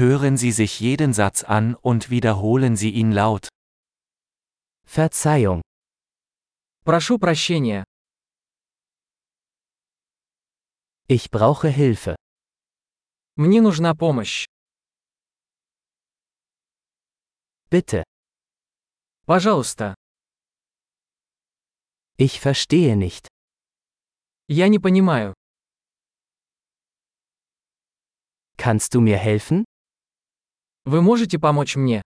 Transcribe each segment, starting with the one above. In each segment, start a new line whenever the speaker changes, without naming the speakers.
Hören Sie sich jeden Satz an und wiederholen Sie ihn laut.
Verzeihung.
Прошу прощения.
Ich brauche Hilfe.
Мне нужна помощь.
Bitte.
Пожалуйста.
Ich verstehe nicht.
Я не понимаю.
Kannst du mir helfen?
Вы можете помочь мне?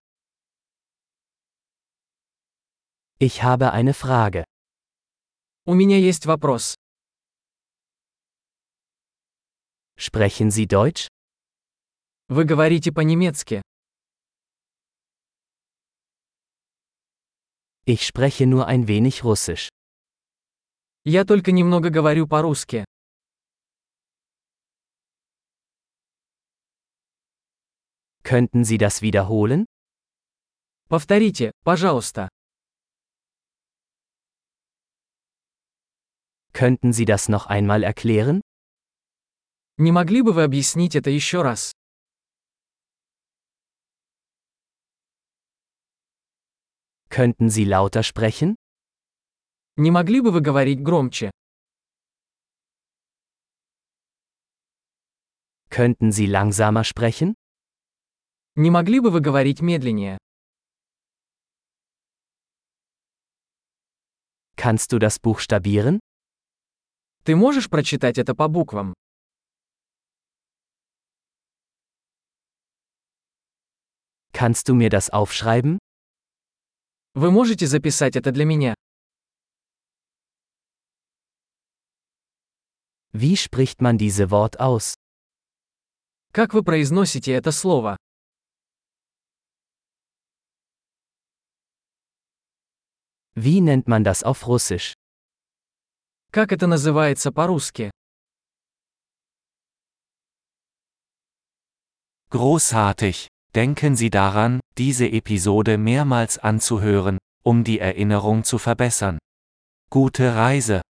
Ich habe eine Frage.
У меня есть вопрос.
Sprechen Sie Deutsch?
Вы говорите по-немецки.
Ich spreche nur ein wenig Russisch.
Я только немного говорю по-русски.
Könnten Sie das wiederholen?
Повторите, пожалуйста.
Könnten Sie das noch einmal erklären?
Не могли бы вы объяснить это еще раз?
Könnten Sie lauter sprechen?
Не могли бы вы говорить громче?
Könnten Sie langsamer sprechen?
Не могли бы вы говорить медленнее?
Kannst du das buchstabieren?
Ты можешь прочитать это по буквам?
Kannst du mir das aufschreiben?
Вы можете записать это для меня?
Wie spricht man diese Wort aus?
Как вы произносите это слово?
Wie nennt man das auf Russisch?
Как это называется по-русски?
Großartig! Denken Sie daran, diese Episode mehrmals anzuhören, um die Erinnerung zu verbessern. Gute Reise!